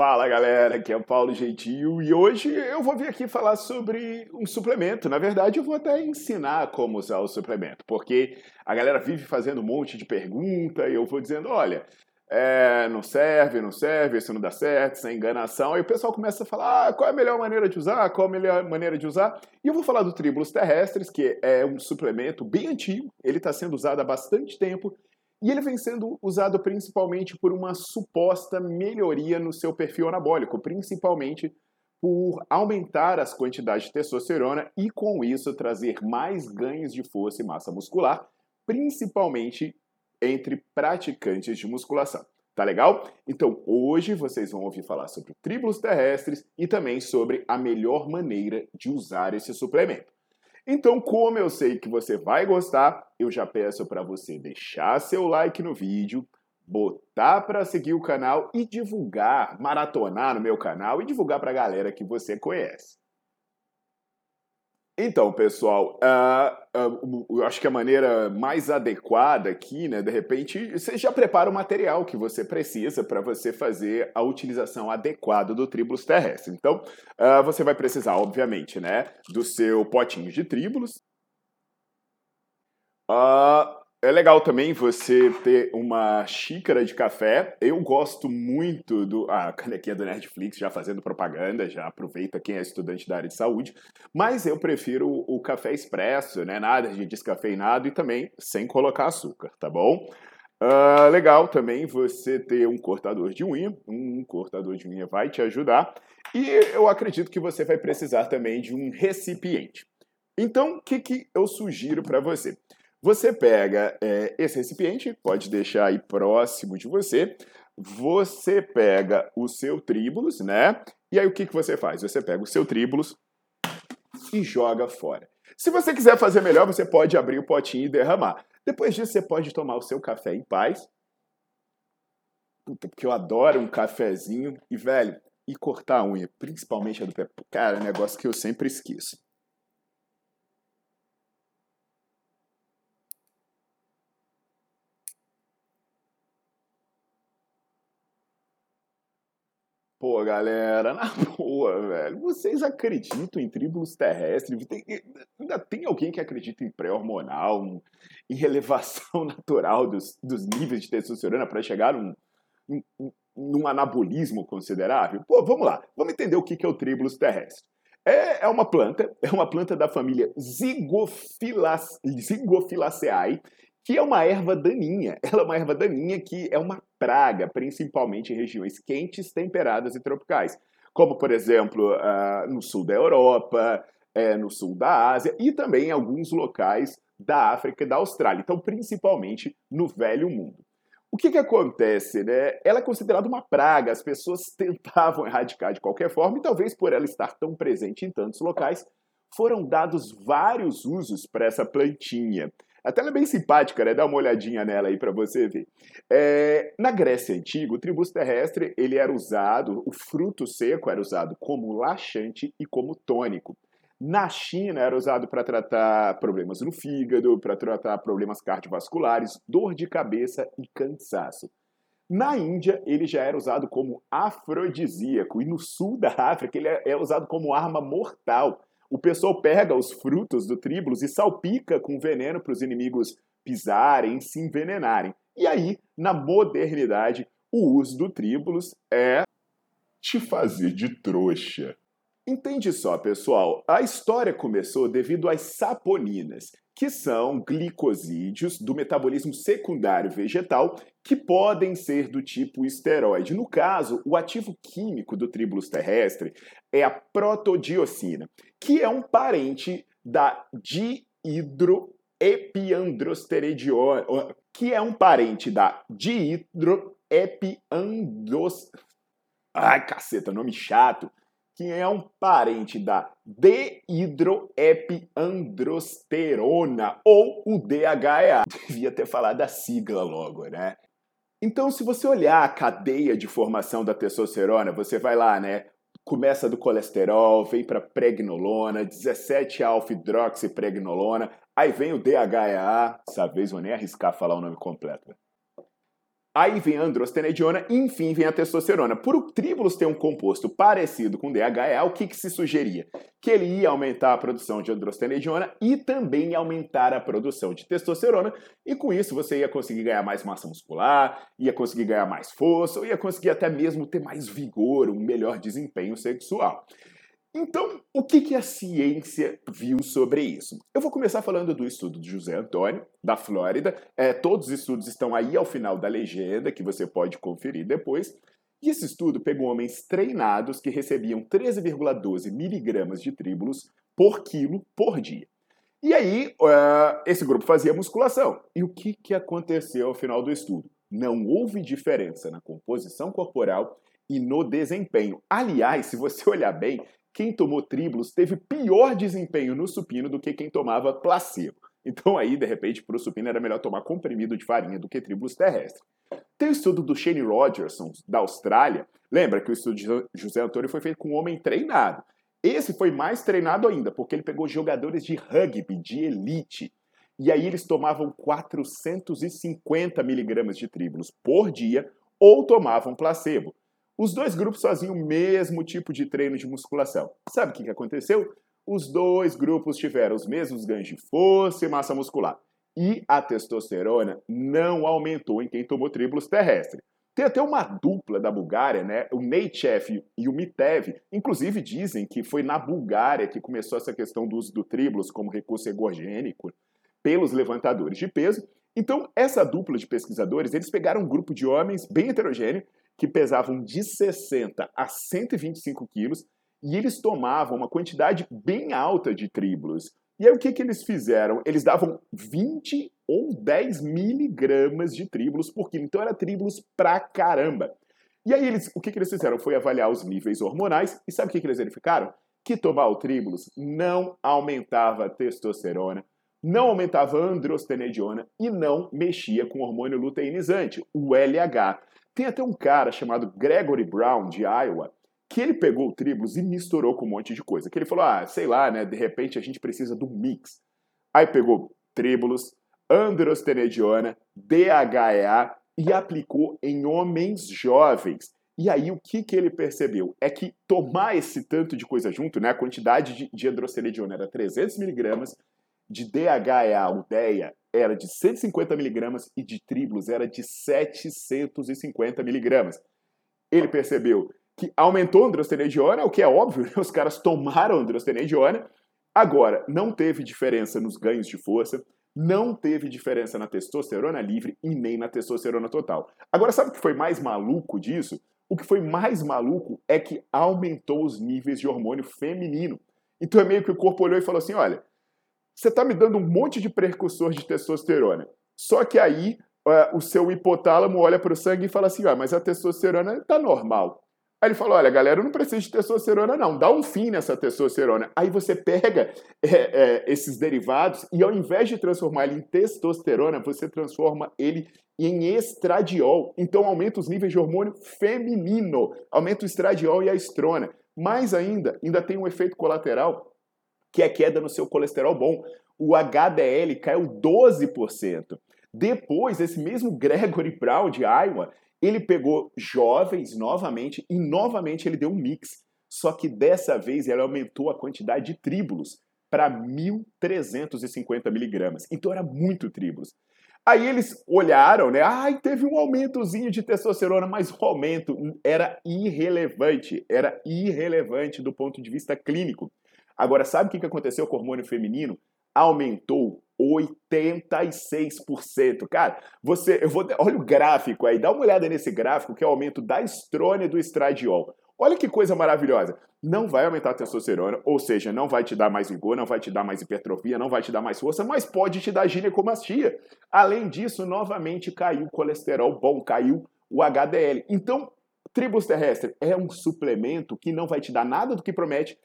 Fala galera, aqui é o Paulo Gentil e hoje eu vou vir aqui falar sobre um suplemento. Na verdade, eu vou até ensinar como usar o suplemento, porque a galera vive fazendo um monte de pergunta e eu vou dizendo: olha, é, não serve, não serve, isso não dá certo, isso é enganação. Aí o pessoal começa a falar ah, qual é a melhor maneira de usar, qual é a melhor maneira de usar. E eu vou falar do Tribulus Terrestres, que é um suplemento bem antigo, ele está sendo usado há bastante tempo e ele vem sendo usado principalmente por uma suposta melhoria no seu perfil anabólico, principalmente por aumentar as quantidades de testosterona e, com isso, trazer mais ganhos de força e massa muscular, principalmente entre praticantes de musculação. Tá legal? Então, hoje vocês vão ouvir falar sobre tribulus terrestres e também sobre a melhor maneira de usar esse suplemento. Então, como eu sei que você vai gostar, eu já peço para você deixar seu like no vídeo, botar para seguir o canal e divulgar, maratonar no meu canal e divulgar para a galera que você conhece. Então, pessoal, uh, uh, acho que a maneira mais adequada aqui, né, de repente, você já prepara o material que você precisa para você fazer a utilização adequada do tribulus terrestre. Então, uh, você vai precisar, obviamente, né, do seu potinho de tribulus. Uh, é legal também você ter uma xícara de café. Eu gosto muito do. Ah, a canequinha do Netflix já fazendo propaganda, já aproveita quem é estudante da área de saúde. Mas eu prefiro o café expresso, né? Nada de descafeinado e também sem colocar açúcar, tá bom? Uh, legal também você ter um cortador de unha. Um cortador de unha vai te ajudar. E eu acredito que você vai precisar também de um recipiente. Então, o que, que eu sugiro para você? Você pega é, esse recipiente, pode deixar aí próximo de você. Você pega o seu tríbulos, né? E aí o que, que você faz? Você pega o seu tríbulos e joga fora. Se você quiser fazer melhor, você pode abrir o potinho e derramar. Depois disso, você pode tomar o seu café em paz. Puta, porque eu adoro um cafezinho. E, velho, e cortar a unha, principalmente a do pé. Cara, é um negócio que eu sempre esqueço. Pô, galera, na boa, velho, vocês acreditam em tribos terrestres? Tem, ainda tem alguém que acredita em pré-hormonal, em elevação natural dos, dos níveis de testosterona para chegar num, num, anabolismo considerável? Pô, vamos lá, vamos entender o que é o tribulus terrestre. É, é uma planta, é uma planta da família Zygophilaceae, que é uma erva daninha. Ela é uma erva daninha que é uma praga, principalmente em regiões quentes, temperadas e tropicais, como, por exemplo, uh, no sul da Europa, é, no sul da Ásia e também em alguns locais da África e da Austrália. Então, principalmente no Velho Mundo. O que, que acontece? Né? Ela é considerada uma praga, as pessoas tentavam erradicar de qualquer forma, e talvez por ela estar tão presente em tantos locais, foram dados vários usos para essa plantinha. Até ela é bem simpática, né? Dá uma olhadinha nela aí para você ver. É, na Grécia Antiga, o tribus terrestre ele era usado, o fruto seco era usado como laxante e como tônico. Na China era usado para tratar problemas no fígado, para tratar problemas cardiovasculares, dor de cabeça e cansaço. Na Índia, ele já era usado como afrodisíaco e no sul da África ele é, é usado como arma mortal o pessoal pega os frutos do tríbulos e salpica com veneno para os inimigos pisarem, se envenenarem. E aí, na modernidade, o uso do tríbulos é te fazer de trouxa. Entende só, pessoal, a história começou devido às saponinas, que são glicosídeos do metabolismo secundário vegetal que podem ser do tipo esteroide. No caso, o ativo químico do tribulus terrestre é a protodiocina, que é um parente da dihidroepiandrosterediona, que é um parente da dihidroepiandros... Ai, caceta, nome chato que é um parente da dehidroepiandrosterona ou o DHEA. Devia ter falado a sigla logo, né? Então, se você olhar a cadeia de formação da testosterona, você vai lá, né? Começa do colesterol, vem para pregnolona, 17-alfa-hidroxipregnolona, aí vem o DHEA, dessa vez vou nem arriscar falar o nome completo. Aí vem a androstenediona e, enfim, vem a testosterona. Por o tríbulos ter um composto parecido com DHEA, o que, que se sugeria? Que ele ia aumentar a produção de androstenediona e também aumentar a produção de testosterona, e com isso você ia conseguir ganhar mais massa muscular, ia conseguir ganhar mais força, ou ia conseguir até mesmo ter mais vigor, um melhor desempenho sexual. Então, o que, que a ciência viu sobre isso? Eu vou começar falando do estudo de José Antônio, da Flórida. É, todos os estudos estão aí ao final da legenda, que você pode conferir depois. E esse estudo pegou homens treinados que recebiam 13,12 miligramas de tríbulos por quilo por dia. E aí, uh, esse grupo fazia musculação. E o que, que aconteceu ao final do estudo? Não houve diferença na composição corporal e no desempenho. Aliás, se você olhar bem, quem tomou tribulus teve pior desempenho no supino do que quem tomava placebo. Então aí, de repente, para o supino era melhor tomar comprimido de farinha do que tribulus terrestre. Tem o estudo do Shane Rogerson, da Austrália. Lembra que o estudo de José Antônio foi feito com um homem treinado. Esse foi mais treinado ainda, porque ele pegou jogadores de rugby, de elite. E aí eles tomavam 450 miligramas de tribulus por dia ou tomavam placebo. Os dois grupos faziam o mesmo tipo de treino de musculação. Sabe o que aconteceu? Os dois grupos tiveram os mesmos ganhos de força e massa muscular. E a testosterona não aumentou em quem tomou tribulus terrestre. Tem até uma dupla da Bulgária, né? O Neitchev e o Mitev. Inclusive dizem que foi na Bulgária que começou essa questão do uso do tribulus como recurso egogênico pelos levantadores de peso. Então, essa dupla de pesquisadores, eles pegaram um grupo de homens bem heterogêneo que pesavam de 60 a 125 quilos e eles tomavam uma quantidade bem alta de tríbulos. E aí o que, que eles fizeram? Eles davam 20 ou 10 miligramas de tríbulos por quilo. Então era tríbulos pra caramba. E aí eles, o que, que eles fizeram? Foi avaliar os níveis hormonais e sabe o que, que eles verificaram? Que tomar o tríbulos não aumentava a testosterona, não aumentava a androstenediona e não mexia com o hormônio luteinizante, o LH. Tem até um cara chamado Gregory Brown, de Iowa, que ele pegou tribulus e misturou com um monte de coisa. Que ele falou, ah, sei lá, né, de repente a gente precisa do mix. Aí pegou tribulus, androstenediona, DHEA e aplicou em homens jovens. E aí o que, que ele percebeu? É que tomar esse tanto de coisa junto, né, a quantidade de, de androstenediona era 300 miligramas, de DHEA, o era de 150 miligramas e de tribulus era de 750 miligramas. Ele percebeu que aumentou a androstenediona, o que é óbvio, né? os caras tomaram androstenediona. Agora, não teve diferença nos ganhos de força, não teve diferença na testosterona livre e nem na testosterona total. Agora, sabe o que foi mais maluco disso? O que foi mais maluco é que aumentou os níveis de hormônio feminino. Então é meio que o corpo olhou e falou assim: olha, você está me dando um monte de precursor de testosterona. Só que aí uh, o seu hipotálamo olha para o sangue e fala assim: ah, mas a testosterona está normal. Aí ele fala: olha, galera, eu não preciso de testosterona, não. Dá um fim nessa testosterona. Aí você pega é, é, esses derivados e, ao invés de transformar ele em testosterona, você transforma ele em estradiol. Então aumenta os níveis de hormônio feminino, aumenta o estradiol e a estrona. Mais ainda, ainda tem um efeito colateral que é queda no seu colesterol bom. O HDL caiu 12%. Depois, esse mesmo Gregory Brown de Iowa, ele pegou jovens novamente e novamente ele deu um mix. Só que dessa vez ele aumentou a quantidade de tríbulos para 1.350 miligramas. Então era muito tríbulos. Aí eles olharam, né? Ai, teve um aumentozinho de testosterona, mas o aumento era irrelevante, era irrelevante do ponto de vista clínico. Agora, sabe o que aconteceu com o hormônio feminino? Aumentou 86%. Cara, você, eu vou, olha o gráfico aí, dá uma olhada nesse gráfico que é o aumento da estrônia e do estradiol. Olha que coisa maravilhosa. Não vai aumentar a testosterona, ou seja, não vai te dar mais vigor, não vai te dar mais hipertrofia, não vai te dar mais força, mas pode te dar ginecomastia. Além disso, novamente caiu o colesterol bom, caiu o HDL. Então, tribos terrestre é um suplemento que não vai te dar nada do que promete,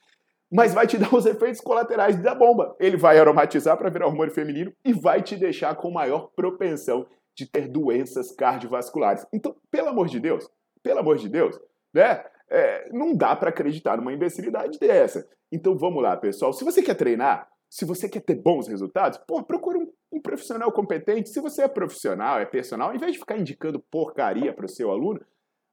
mas vai te dar os efeitos colaterais da bomba. Ele vai aromatizar para virar hormônio feminino e vai te deixar com maior propensão de ter doenças cardiovasculares. Então, pelo amor de Deus, pelo amor de Deus, né? É, não dá para acreditar numa imbecilidade dessa. Então vamos lá, pessoal. Se você quer treinar, se você quer ter bons resultados, pô, procure um, um profissional competente. Se você é profissional, é personal, em vez de ficar indicando porcaria para o seu aluno,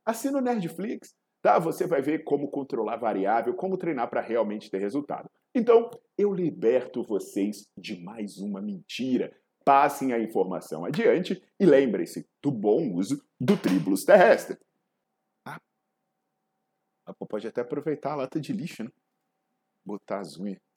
assina o Nerdflix. Tá? Você vai ver como controlar variável, como treinar para realmente ter resultado. Então, eu liberto vocês de mais uma mentira. Passem a informação adiante e lembrem-se do bom uso do tribulus terrestre. Ah, pode até aproveitar a lata de lixo, né? Botar as unhas.